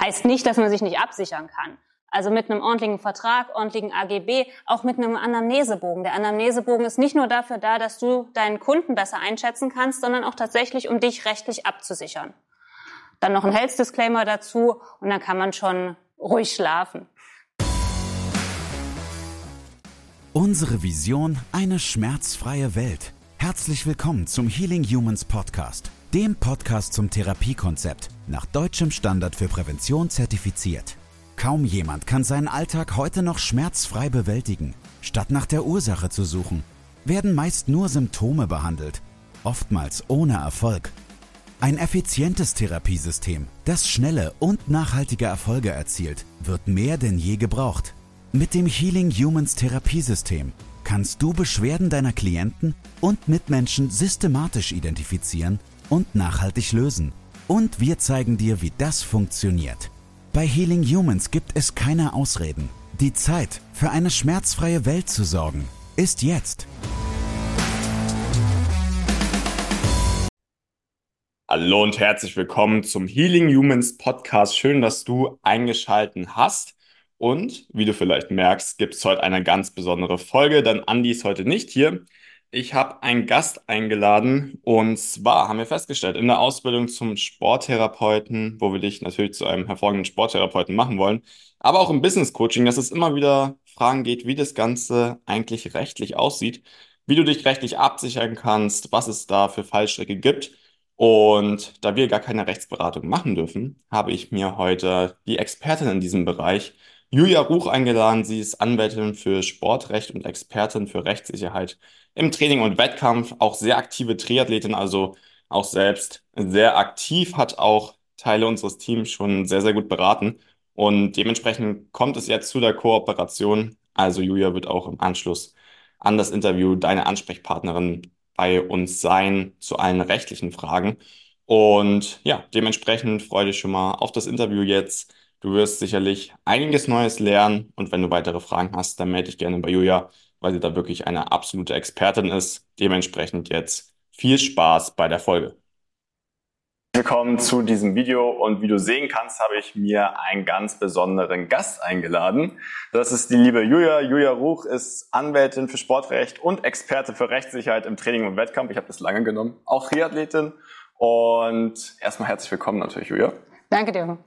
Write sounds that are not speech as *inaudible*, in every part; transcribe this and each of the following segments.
Heißt nicht, dass man sich nicht absichern kann. Also mit einem ordentlichen Vertrag, ordentlichen AGB, auch mit einem Anamnesebogen. Der Anamnesebogen ist nicht nur dafür da, dass du deinen Kunden besser einschätzen kannst, sondern auch tatsächlich, um dich rechtlich abzusichern. Dann noch ein Health Disclaimer dazu und dann kann man schon ruhig schlafen. Unsere Vision, eine schmerzfreie Welt. Herzlich willkommen zum Healing Humans Podcast, dem Podcast zum Therapiekonzept, nach deutschem Standard für Prävention zertifiziert. Kaum jemand kann seinen Alltag heute noch schmerzfrei bewältigen. Statt nach der Ursache zu suchen, werden meist nur Symptome behandelt, oftmals ohne Erfolg. Ein effizientes Therapiesystem, das schnelle und nachhaltige Erfolge erzielt, wird mehr denn je gebraucht. Mit dem Healing Humans Therapiesystem kannst du Beschwerden deiner Klienten und Mitmenschen systematisch identifizieren und nachhaltig lösen. Und wir zeigen dir, wie das funktioniert. Bei Healing Humans gibt es keine Ausreden. Die Zeit, für eine schmerzfreie Welt zu sorgen, ist jetzt. Hallo und herzlich willkommen zum Healing Humans Podcast. Schön, dass du eingeschalten hast. Und wie du vielleicht merkst, gibt es heute eine ganz besondere Folge, denn Andi ist heute nicht hier. Ich habe einen Gast eingeladen und zwar haben wir festgestellt, in der Ausbildung zum Sporttherapeuten, wo wir dich natürlich zu einem hervorragenden Sporttherapeuten machen wollen, aber auch im Business Coaching, dass es immer wieder Fragen geht, wie das Ganze eigentlich rechtlich aussieht, wie du dich rechtlich absichern kannst, was es da für Fallstricke gibt. Und da wir gar keine Rechtsberatung machen dürfen, habe ich mir heute die Expertin in diesem Bereich, Julia Ruch, eingeladen. Sie ist Anwältin für Sportrecht und Expertin für Rechtssicherheit im Training und Wettkampf, auch sehr aktive Triathletin, also auch selbst sehr aktiv, hat auch Teile unseres Teams schon sehr, sehr gut beraten. Und dementsprechend kommt es jetzt zu der Kooperation. Also Julia wird auch im Anschluss an das Interview deine Ansprechpartnerin bei uns sein zu allen rechtlichen Fragen. Und ja, dementsprechend freue dich schon mal auf das Interview jetzt. Du wirst sicherlich einiges Neues lernen und wenn du weitere Fragen hast, dann melde dich gerne bei Julia weil sie da wirklich eine absolute Expertin ist. Dementsprechend jetzt viel Spaß bei der Folge. Willkommen zu diesem Video und wie du sehen kannst, habe ich mir einen ganz besonderen Gast eingeladen. Das ist die liebe Julia. Julia Ruch ist Anwältin für Sportrecht und Experte für Rechtssicherheit im Training und Wettkampf. Ich habe das lange genommen. Auch Triathletin. Und erstmal herzlich willkommen natürlich, Julia. Danke dir.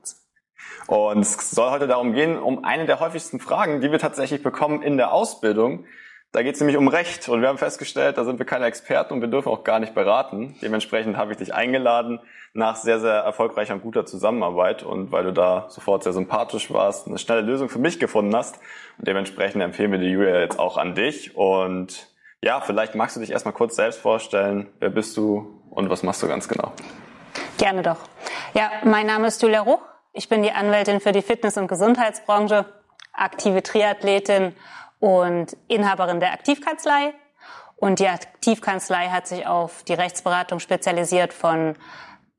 Und es soll heute darum gehen, um eine der häufigsten Fragen, die wir tatsächlich bekommen in der Ausbildung, da geht es nämlich um Recht und wir haben festgestellt, da sind wir keine Experten und wir dürfen auch gar nicht beraten. Dementsprechend habe ich dich eingeladen nach sehr, sehr erfolgreicher und guter Zusammenarbeit und weil du da sofort sehr sympathisch warst, eine schnelle Lösung für mich gefunden hast. Und dementsprechend empfehlen wir die Julia jetzt auch an dich. Und ja, vielleicht magst du dich erstmal kurz selbst vorstellen. Wer bist du und was machst du ganz genau? Gerne doch. Ja, mein Name ist Julia Ruch. Ich bin die Anwältin für die Fitness- und Gesundheitsbranche, aktive Triathletin und Inhaberin der Aktivkanzlei. Und die Aktivkanzlei hat sich auf die Rechtsberatung spezialisiert von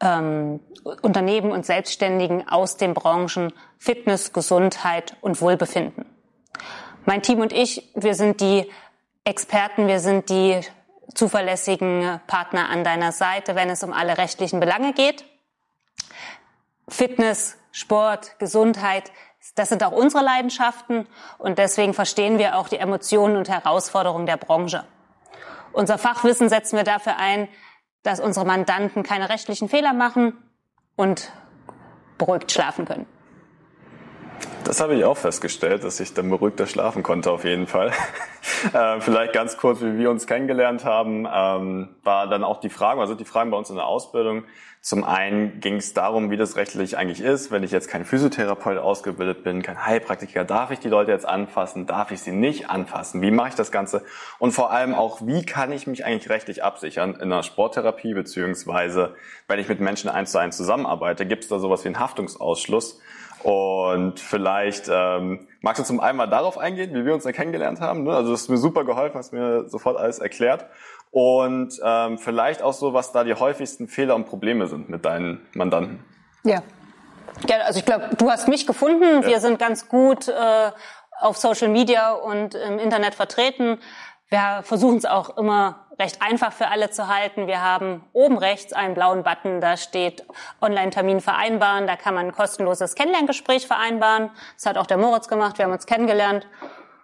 ähm, Unternehmen und Selbstständigen aus den Branchen Fitness, Gesundheit und Wohlbefinden. Mein Team und ich, wir sind die Experten, wir sind die zuverlässigen Partner an deiner Seite, wenn es um alle rechtlichen Belange geht. Fitness, Sport, Gesundheit das sind auch unsere Leidenschaften und deswegen verstehen wir auch die Emotionen und Herausforderungen der Branche. Unser Fachwissen setzen wir dafür ein, dass unsere Mandanten keine rechtlichen Fehler machen und beruhigt schlafen können. Das habe ich auch festgestellt, dass ich dann beruhigter schlafen konnte auf jeden Fall. *laughs* äh, vielleicht ganz kurz, wie wir uns kennengelernt haben, ähm, war dann auch die Frage, also die Fragen bei uns in der Ausbildung. Zum einen ging es darum, wie das rechtlich eigentlich ist, wenn ich jetzt kein Physiotherapeut ausgebildet bin, kein Heilpraktiker, darf ich die Leute jetzt anfassen, darf ich sie nicht anfassen, wie mache ich das Ganze? Und vor allem auch, wie kann ich mich eigentlich rechtlich absichern in einer Sporttherapie, beziehungsweise wenn ich mit Menschen eins zu eins zusammenarbeite, gibt es da sowas wie einen Haftungsausschluss und vielleicht ähm, magst du zum einen mal darauf eingehen, wie wir uns da kennengelernt haben. Ne? Also das ist mir super geholfen, hast mir sofort alles erklärt. Und ähm, vielleicht auch so, was da die häufigsten Fehler und Probleme sind mit deinen Mandanten. Ja. Ja, also ich glaube, du hast mich gefunden. Ja. Wir sind ganz gut äh, auf Social Media und im Internet vertreten. Wir versuchen es auch immer recht einfach für alle zu halten. Wir haben oben rechts einen blauen Button, da steht Online-Termin vereinbaren. Da kann man ein kostenloses Kennenlerngespräch vereinbaren. Das hat auch der Moritz gemacht. Wir haben uns kennengelernt.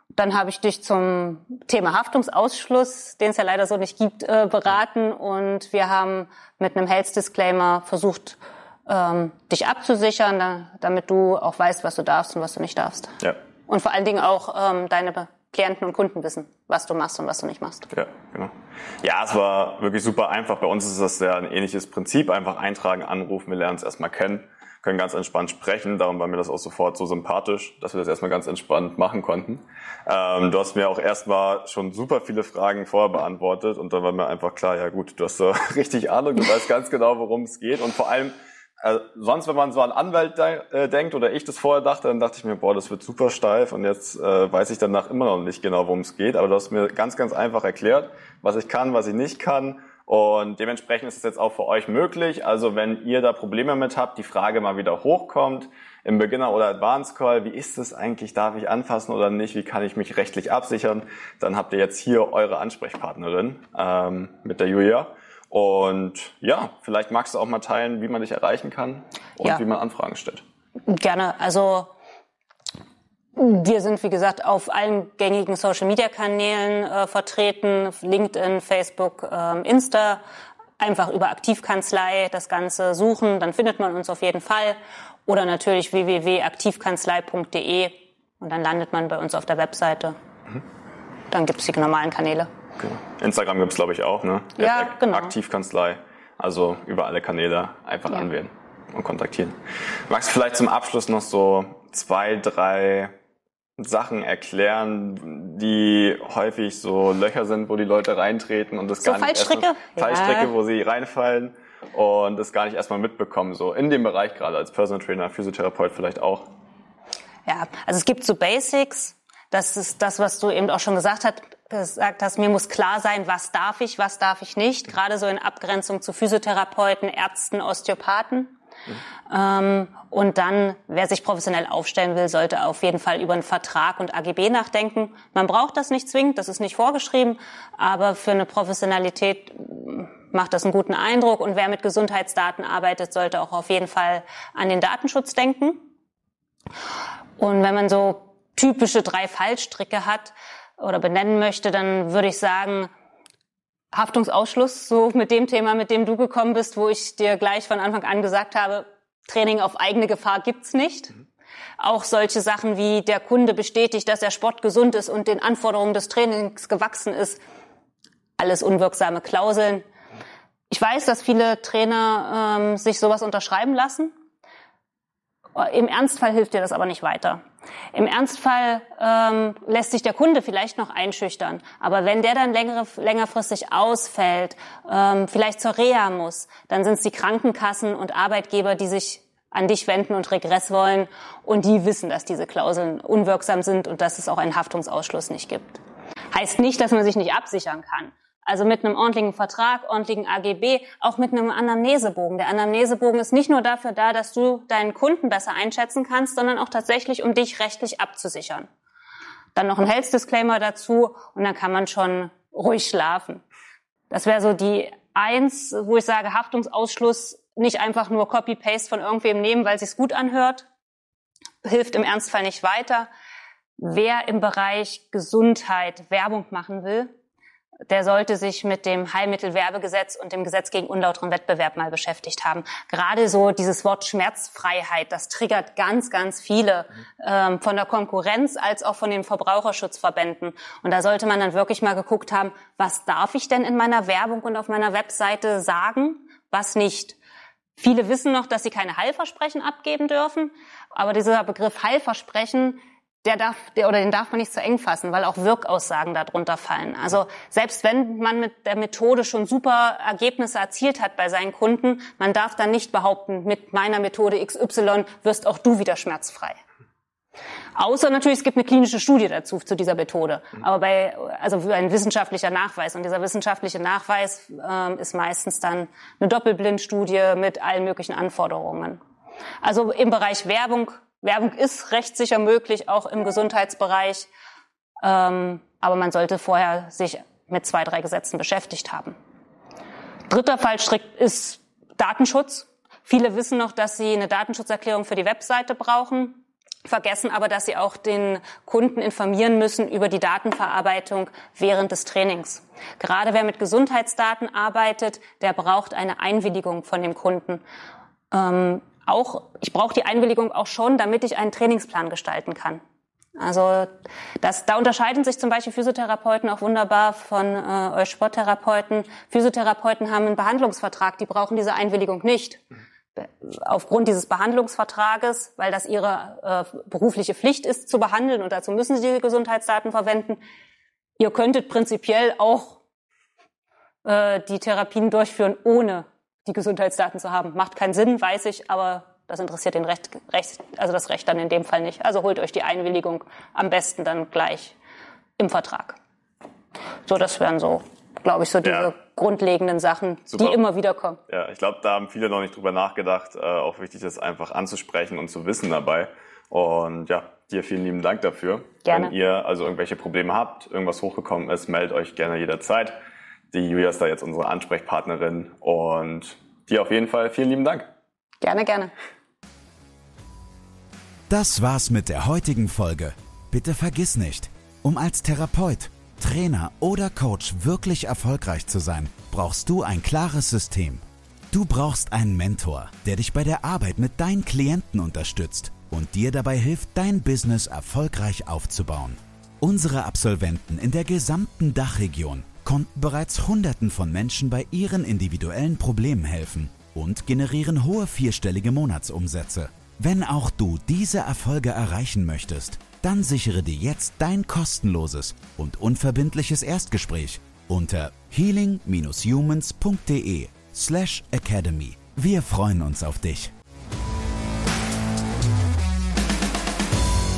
Dann habe ich dich zum Thema Haftungsausschluss, den es ja leider so nicht gibt, äh, beraten. Und wir haben mit einem Health Disclaimer versucht, ähm, dich abzusichern, da, damit du auch weißt, was du darfst und was du nicht darfst. Ja. Und vor allen Dingen auch ähm, deine Klienten und Kunden wissen, was du machst und was du nicht machst. Ja, genau. Ja, es war wirklich super einfach. Bei uns ist das ja ein ähnliches Prinzip. Einfach eintragen, anrufen, wir lernen es erstmal kennen, können ganz entspannt sprechen. Darum war mir das auch sofort so sympathisch, dass wir das erstmal ganz entspannt machen konnten. Ähm, du hast mir auch erstmal schon super viele Fragen vorher beantwortet und dann war mir einfach klar, ja gut, du hast so *laughs* richtig Ahnung, du weißt ganz genau, worum es geht und vor allem also sonst, wenn man so an Anwalt de äh, denkt oder ich das vorher dachte, dann dachte ich mir, boah, das wird super steif und jetzt äh, weiß ich danach immer noch nicht genau, worum es geht. Aber du hast mir ganz, ganz einfach erklärt, was ich kann, was ich nicht kann. Und dementsprechend ist es jetzt auch für euch möglich. Also wenn ihr da Probleme mit habt, die Frage mal wieder hochkommt, im Beginner- oder Advanced Call, wie ist es eigentlich, darf ich anfassen oder nicht, wie kann ich mich rechtlich absichern, dann habt ihr jetzt hier eure Ansprechpartnerin ähm, mit der Julia. Und ja, vielleicht magst du auch mal teilen, wie man dich erreichen kann und ja. wie man Anfragen stellt. Gerne. Also wir sind, wie gesagt, auf allen gängigen Social-Media-Kanälen äh, vertreten, LinkedIn, Facebook, äh, Insta. Einfach über Aktivkanzlei das Ganze suchen, dann findet man uns auf jeden Fall. Oder natürlich www.aktivkanzlei.de und dann landet man bei uns auf der Webseite. Mhm. Dann gibt es die normalen Kanäle. Genau. Instagram gibt es, glaube ich, auch, ne? Ja, genau. Aktivkanzlei. Also über alle Kanäle einfach ja. anwählen und kontaktieren. Magst du vielleicht zum Abschluss noch so zwei, drei Sachen erklären, die häufig so Löcher sind, wo die Leute reintreten und das so gar nicht Fallstricke? Erst, Fallstricke, ja. wo sie reinfallen und das gar nicht erstmal mitbekommen, so in dem Bereich gerade als Personal Trainer, Physiotherapeut vielleicht auch. Ja, also es gibt so Basics, das ist das, was du eben auch schon gesagt hast, gesagt hast, mir muss klar sein, was darf ich, was darf ich nicht, gerade so in Abgrenzung zu Physiotherapeuten, Ärzten, Osteopathen. Mhm. Und dann, wer sich professionell aufstellen will, sollte auf jeden Fall über einen Vertrag und AGB nachdenken. Man braucht das nicht zwingend, das ist nicht vorgeschrieben, aber für eine Professionalität macht das einen guten Eindruck. Und wer mit Gesundheitsdaten arbeitet, sollte auch auf jeden Fall an den Datenschutz denken. Und wenn man so typische drei Fallstricke hat, oder benennen möchte, dann würde ich sagen, Haftungsausschluss, so mit dem Thema, mit dem du gekommen bist, wo ich dir gleich von Anfang an gesagt habe, Training auf eigene Gefahr gibt's nicht. Mhm. Auch solche Sachen wie der Kunde bestätigt, dass er sportgesund ist und den Anforderungen des Trainings gewachsen ist. Alles unwirksame Klauseln. Ich weiß, dass viele Trainer ähm, sich sowas unterschreiben lassen. Im Ernstfall hilft dir das aber nicht weiter. Im Ernstfall ähm, lässt sich der Kunde vielleicht noch einschüchtern. Aber wenn der dann längere, längerfristig ausfällt, ähm, vielleicht zur Reha muss, dann sind es die Krankenkassen und Arbeitgeber, die sich an dich wenden und Regress wollen. Und die wissen, dass diese Klauseln unwirksam sind und dass es auch einen Haftungsausschluss nicht gibt. Heißt nicht, dass man sich nicht absichern kann. Also mit einem ordentlichen Vertrag, ordentlichen AGB, auch mit einem Anamnesebogen. Der Anamnesebogen ist nicht nur dafür da, dass du deinen Kunden besser einschätzen kannst, sondern auch tatsächlich, um dich rechtlich abzusichern. Dann noch ein Health Disclaimer dazu und dann kann man schon ruhig schlafen. Das wäre so die eins, wo ich sage, Haftungsausschluss nicht einfach nur Copy-Paste von irgendwem nehmen, weil es gut anhört, hilft im Ernstfall nicht weiter. Wer im Bereich Gesundheit Werbung machen will, der sollte sich mit dem Heilmittelwerbegesetz und dem Gesetz gegen unlauteren Wettbewerb mal beschäftigt haben. Gerade so dieses Wort Schmerzfreiheit, das triggert ganz, ganz viele ähm, von der Konkurrenz als auch von den Verbraucherschutzverbänden. Und da sollte man dann wirklich mal geguckt haben, was darf ich denn in meiner Werbung und auf meiner Webseite sagen, was nicht. Viele wissen noch, dass sie keine Heilversprechen abgeben dürfen, aber dieser Begriff Heilversprechen der darf, der, oder den darf man nicht zu eng fassen, weil auch Wirkaussagen darunter fallen. Also selbst wenn man mit der Methode schon super Ergebnisse erzielt hat bei seinen Kunden, man darf dann nicht behaupten, mit meiner Methode XY wirst auch du wieder schmerzfrei. Außer natürlich, es gibt eine klinische Studie dazu, zu dieser Methode. Aber bei, also ein wissenschaftlicher Nachweis. Und dieser wissenschaftliche Nachweis ähm, ist meistens dann eine Doppelblindstudie mit allen möglichen Anforderungen. Also im Bereich Werbung Werbung ist rechtssicher möglich, auch im Gesundheitsbereich. Ähm, aber man sollte vorher sich mit zwei, drei Gesetzen beschäftigt haben. Dritter Fallstrick ist Datenschutz. Viele wissen noch, dass sie eine Datenschutzerklärung für die Webseite brauchen vergessen aber, dass sie auch den Kunden informieren müssen über die Datenverarbeitung während des Trainings. Gerade wer mit Gesundheitsdaten arbeitet, der braucht eine Einwilligung von dem Kunden. Ähm, auch, ich brauche die Einwilligung auch schon, damit ich einen Trainingsplan gestalten kann. Also das, da unterscheiden sich zum Beispiel Physiotherapeuten auch wunderbar von äh, euch Sporttherapeuten. Physiotherapeuten haben einen Behandlungsvertrag, die brauchen diese Einwilligung nicht aufgrund dieses Behandlungsvertrages, weil das ihre äh, berufliche Pflicht ist, zu behandeln und dazu müssen sie die Gesundheitsdaten verwenden. Ihr könntet prinzipiell auch äh, die Therapien durchführen, ohne die Gesundheitsdaten zu haben. Macht keinen Sinn, weiß ich, aber das interessiert den Recht, Recht, also das Recht dann in dem Fall nicht. Also holt euch die Einwilligung am besten dann gleich im Vertrag. So, das wären so glaube ich, so diese ja. grundlegenden Sachen, Super. die immer wieder kommen. Ja, ich glaube, da haben viele noch nicht drüber nachgedacht. Äh, auch wichtig ist einfach anzusprechen und zu wissen dabei. Und ja, dir vielen lieben Dank dafür. Gerne. Wenn ihr also irgendwelche Probleme habt, irgendwas hochgekommen ist, meldet euch gerne jederzeit. Die Julia ist da jetzt unsere Ansprechpartnerin und dir auf jeden Fall vielen lieben Dank. Gerne, gerne. Das war's mit der heutigen Folge. Bitte vergiss nicht, um als Therapeut Trainer oder Coach wirklich erfolgreich zu sein, brauchst du ein klares System. Du brauchst einen Mentor, der dich bei der Arbeit mit deinen Klienten unterstützt und dir dabei hilft, dein Business erfolgreich aufzubauen. Unsere Absolventen in der gesamten Dachregion konnten bereits Hunderten von Menschen bei ihren individuellen Problemen helfen und generieren hohe vierstellige Monatsumsätze. Wenn auch du diese Erfolge erreichen möchtest, dann sichere dir jetzt dein kostenloses und unverbindliches Erstgespräch unter healing-humans.de slash academy. Wir freuen uns auf dich.